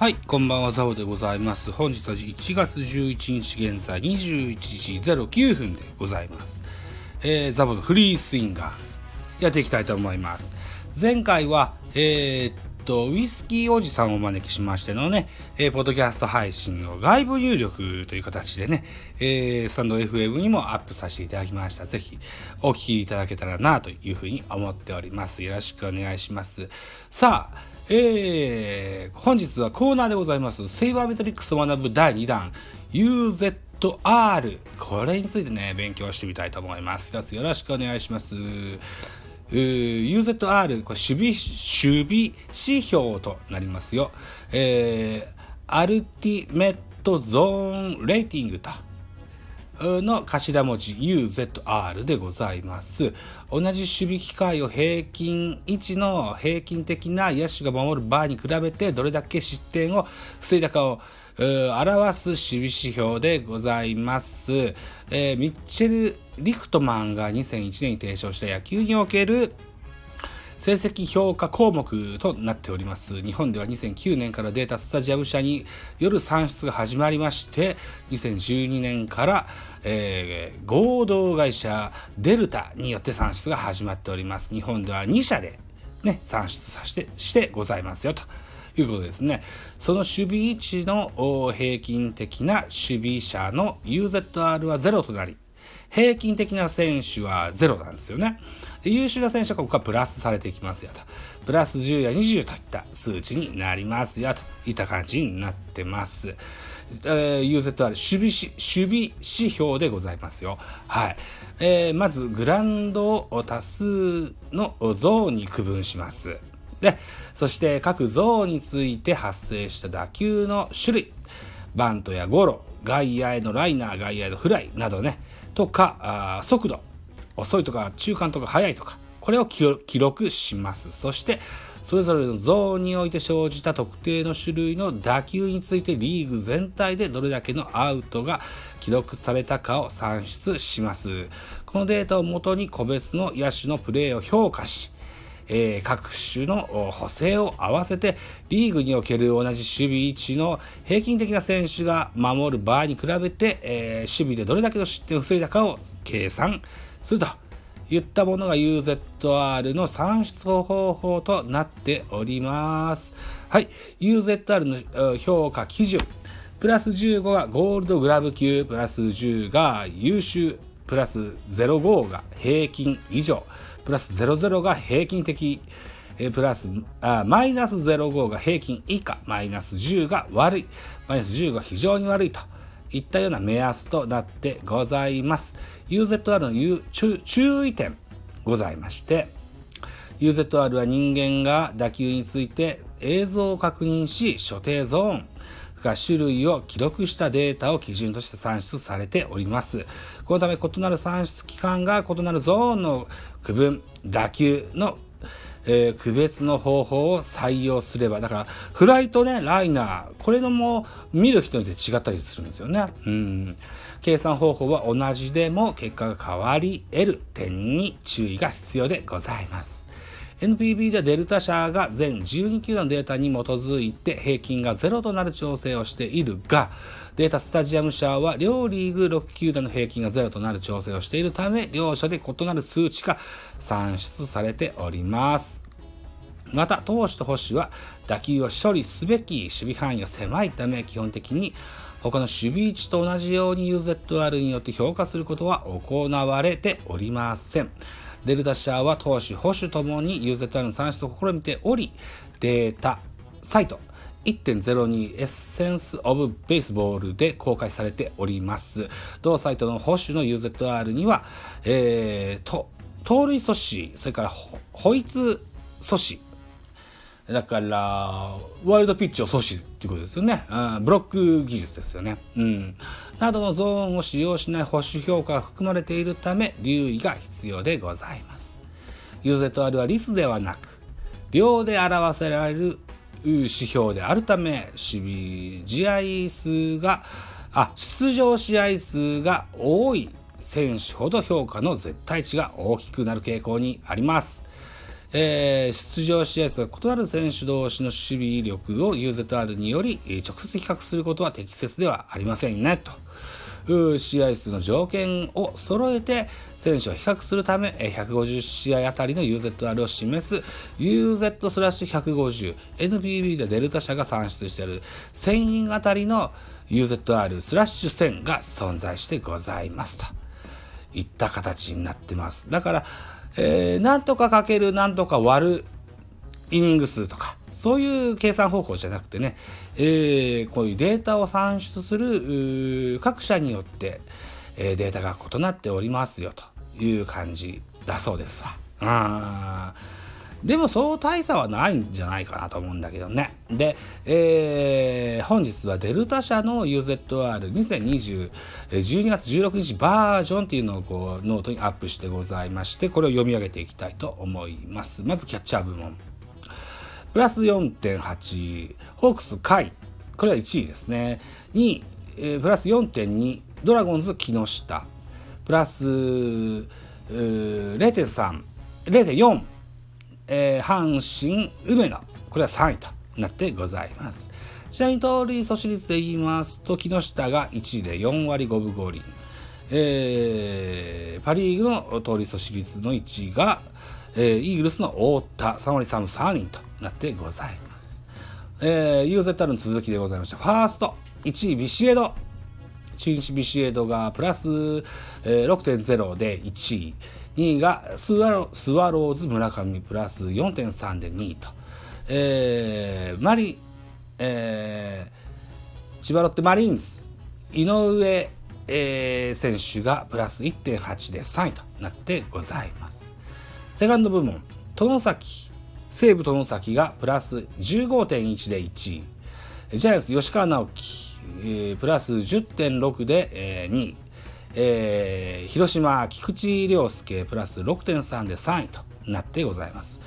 はい、こんばんは、ザボでございます。本日は1月11日現在21時09分でございます。えー、ザボのフリースインガー、やっていきたいと思います。前回は、えー、っと、ウイスキーおじさんをお招きしましてのね、えー、ポッドキャスト配信を外部入力という形でね、えー、スタンド FM にもアップさせていただきました。ぜひ、お聞きいただけたらなというふうに思っております。よろしくお願いします。さあ、えー、本日はコーナーでございます。セイバーメトリックスを学ぶ第2弾、UZR。これについてね、勉強してみたいと思います。一つよろしくお願いします。UZR、これ守備、守備指標となりますよ。えー、アルティメットゾーンレーティングと。の頭文字 UZR でございます。同じ守備機会を平均位置の平均的な野手が守る場合に比べてどれだけ失点を防いだかを表す守備指標でございます。えー、ミッチェル・リフトマンが2001年に提唱した野球における成績評価項目となっております日本では2009年からデータスタジアム社による算出が始まりまして2012年から、えー、合同会社デルタによって算出が始まっております日本では2社で、ね、算出させてしてございますよと。いうことですね。その守備位置の平均的な守備者の UZR は0となり、平均的な選手は0なんですよね。優秀な選手はここからプラスされていきますよと。プラス10や20といった数値になりますよといった感じになってます。えー、UZR 守備し守備指標でございますよ。はい。えー、まずグラウンドを多数のゾーンに区分します。で、そして各ゾーンについて発生した打球の種類、バントやゴロ、外野へのライナー、外野へのフライなどね、とか、あ速度、遅いとか中間とか早いとか、これを記録します。そして、それぞれのゾーンにおいて生じた特定の種類の打球についてリーグ全体でどれだけのアウトが記録されたかを算出します。このデータをもとに個別の野手のプレーを評価し、えー、各種の補正を合わせてリーグにおける同じ守備位置の平均的な選手が守る場合に比べて、えー、守備でどれだけの失点を防いだかを計算するといったものが UZR の算出方法となっております。はい、UZR の評価基準。プラス15がゴールドグラブ級、プラス10が優秀、プラス05が平均以上。プラス00が平均的、えプラスあマイナス05が平均以下、マイナス10が悪い、マイナス10が非常に悪いと。いったような目安となってございます。UZR の注意点ございまして、UZR は人間が打球について映像を確認し、所定ゾーン、が種類を記録したデータを基準として算出されております。このため異なる算出期間が異なるゾーンの区分、打球の、えー、区別の方法を採用すれば、だからフライトね、ライナー、これのも見る人によって違ったりするんですよね。うん。計算方法は同じでも結果が変わり得る点に注意が必要でございます。NPB でデルタ社が全12球団のデータに基づいて平均がゼロとなる調整をしているが、データスタジアム社は両リーグ6球団の平均がゼロとなる調整をしているため、両者で異なる数値が算出されております。また、投手と保守は打球を処理すべき守備範囲が狭いため、基本的に他の守備位置と同じように UZR によって評価することは行われておりません。デルタ社は投資、保守ともに UZR の算出を試みており、データ、サイト、1.02エッセンス・オブ・ベースボールで公開されております。同サイトの保守の UZR には、えー、と盗塁阻止、それから保育阻止、だから、ワイルドピッチを阻止っていうことですよね。うん、ブロック技術ですよね。うん。などのゾーンを使用しない保守評価が含まれているため、留意が必要でございます。UZR は率ではなく、量で表せられる指標であるため、試合数が、あ、出場試合数が多い選手ほど評価の絶対値が大きくなる傾向にあります。えー、出場試合数が異なる選手同士の守備力を UZR により直接比較することは適切ではありませんねと。試合数の条件を揃えて選手を比較するため150試合あたりの UZR を示す UZ スラッシュ150 NPB でデルタ社が算出している1000人あたりの UZR スラッシュ1000が存在してございますといった形になってます。だから、えー、なんとかかけるなんとか割るイニング数とかそういう計算方法じゃなくてね、えー、こういうデータを算出する各社によって、えー、データが異なっておりますよという感じだそうですわ。あでもそう大差はないんじゃないかなと思うんだけどね。で、えー、本日はデルタ社の UZR2020、12月16日バージョンっていうのをこうノートにアップしてございまして、これを読み上げていきたいと思います。まずキャッチャー部門。プラス4.8、ホークス甲斐、これは1位ですね。2位、えー、プラス4.2、ドラゴンズ木下、プラス0.3、0.4、えー、阪神梅野、これは3位となってございます。ちなみに盗塁阻止率で言いますと、木下が1位で4割5分5厘。えー、パ・リーグの盗塁阻止率の1位が、えー、イーグルスの太田3割3分3厘となってございます。えー、UZR の続きでございました。ファースト、1位ビシエド。中日ビシエドがプラス、えー、6.0で1位。2位がスワロスワローズ村上プラス4.3で2位と。えー、マリ、えー、千葉ロッテマリーンズ、井上、えー、選手がプラス1.8で3位となってございます。セカンド部門、殿崎、西武外崎がプラス15.1で1位。ジャイアンツ吉川直樹、えー、プラス10.6で、えー、2位。えー、広島菊池涼介プラス6.3で3位となってございます。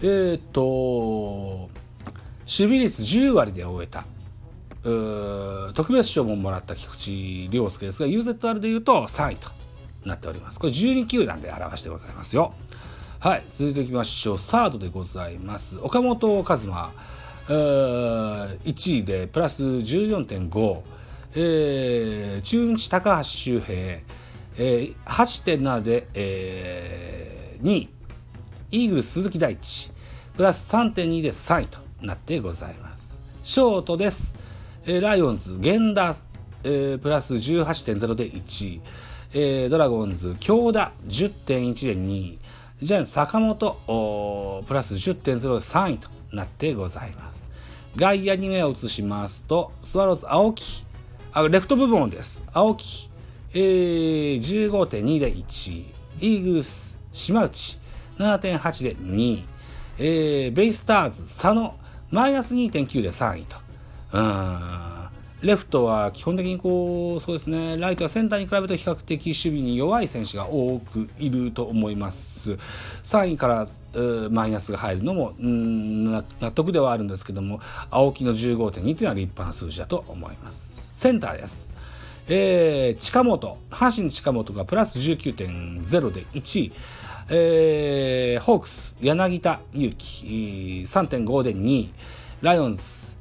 えー、っと、守備率10割で終えた。特別賞ももらった菊池涼介ですが UZR でいうと3位となっております。これ12球団で表してございますよ。はい続いていきましょうサードでございます岡本和真1位でプラス14.5、えー、中日高橋周平、えー、8.7で、えー、2位イーグル鈴木大地プラス3.2で3位となってございます。ショートです、えー、ライオンズ源田、えー、プラス18.0で1位、えー、ドラゴンズ京田10.1で2位じゃあ坂本プラス10.0で3位となってございます。外野に目を移しますと、スワローズ青木、あレフト部門です。青木、えー、15.2で1位。イーグルス、島内、7.8で2位。えー、ベイスターズ、佐野、マイナス2.9で3位と。うんレフトは基本的にこうそうですねライトはセンターに比べて比較的守備に弱い選手が多くいると思います3位からマイナスが入るのも納得ではあるんですけども青木の15.2というのは立派な数字だと思いますセンターですえー、近本阪神近本がプラス19.0で1位えー、ホークス柳田悠岐3.5で2位ライオンズ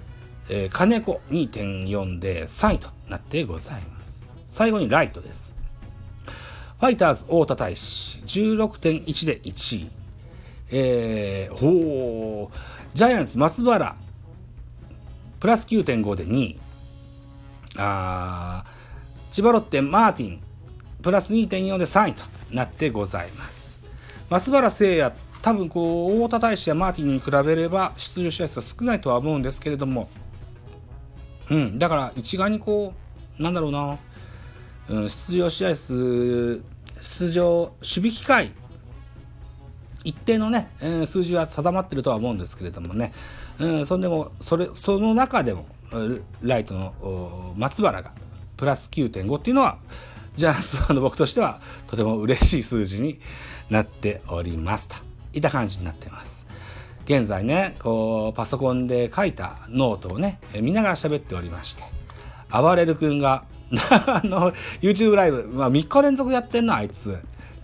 えー、金子2.4で3位となってございます。最後にライトです。ファイターズ太田大使16.1で1位。えー、ほー、ジャイアンツ松原プラス9.5で2位。あ千葉ロッテマーティンプラス2.4で3位となってございます。松原聖也多分こう太田大使やマーティンに比べれば出場試合数は少ないとは思うんですけれども。うん、だから一概にこうなんだろうな、うん、出場試合数出場守備機会一定のね、えー、数字は定まってるとは思うんですけれどもね、うん、そんでもそれその中でもライトの松原がプラス9.5っていうのはジャイアンツファンの僕としてはとても嬉しい数字になっておりますといった感じになってます。現在ね、こう、パソコンで書いたノートをね、見ながら喋っておりまして、あばれる君が あの、YouTube ライブ、まあ3日連続やってんな、あいつ。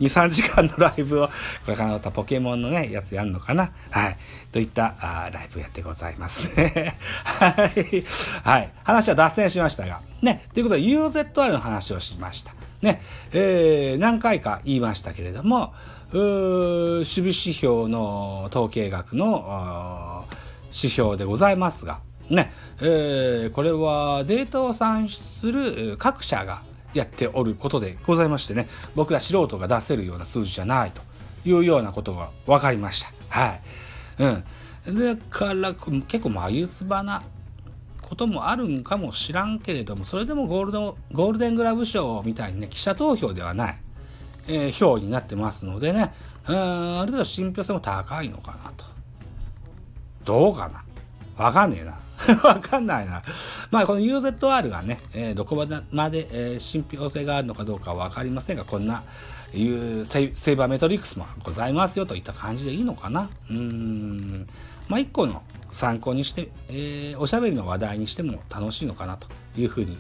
23時間のライブをこれからまたポケモンのねやつやるのかな？はい。といったあライブやってございますね。はい。はい。話は脱線しましたが。ね。ということで UZR の話をしました。ね。えー、何回か言いましたけれども守備指標の統計学の指標でございますが。ね、えー、これはデータを算出する各社がやっておることでございましてね僕ら素人が出せるような数字じゃないというようなことが分かりました。はい。うん。だから結構眉唾なこともあるんかもしらんけれどもそれでもゴールドゴールデングラブ賞みたいにね記者投票ではない、えー、票になってますのでねうんある程度信憑性も高いのかなと。どうかな。わかんねえな。わかんないな。まあ、この UZR がね、えー、どこまで、えー、信憑性があるのかどうかはわかりませんが、こんな、いうセイバーメトリックスもございますよといった感じでいいのかな。うん。まあ、一個の参考にして、えー、おしゃべりの話題にしても楽しいのかなというふうに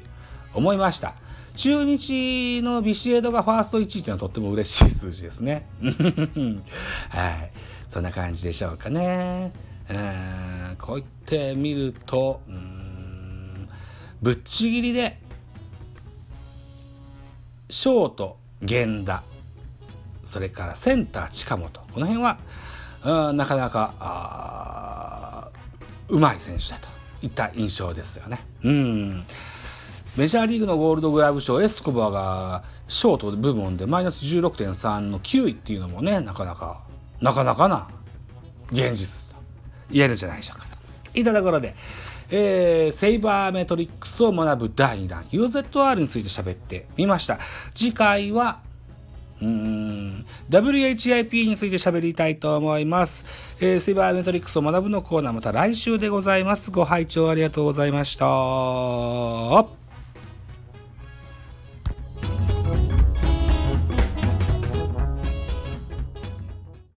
思いました。中日のビシエドがファースト1位というのはとっても嬉しい数字ですね。はい。そんな感じでしょうかね。えー、こう言ってみるとうんぶっちぎりでショート源田それからセンター近本この辺はうんなかなかうまい選手だといった印象ですよね。うんメジャーリーグのゴールドグラブ賞エスコバがショート部門でマイナス16.3の9位っていうのもねなかなかなかなかな現実言えるんじゃないでしょうか。といったところで、えー、セイバーメトリックスを学ぶ第2弾 UZR について喋ってみました。次回はうーん WHIP について喋りたいと思います、えー、セイバーメトリックスを学ぶのコーナーまた来週でございます。ご拝聴ありがとうございました。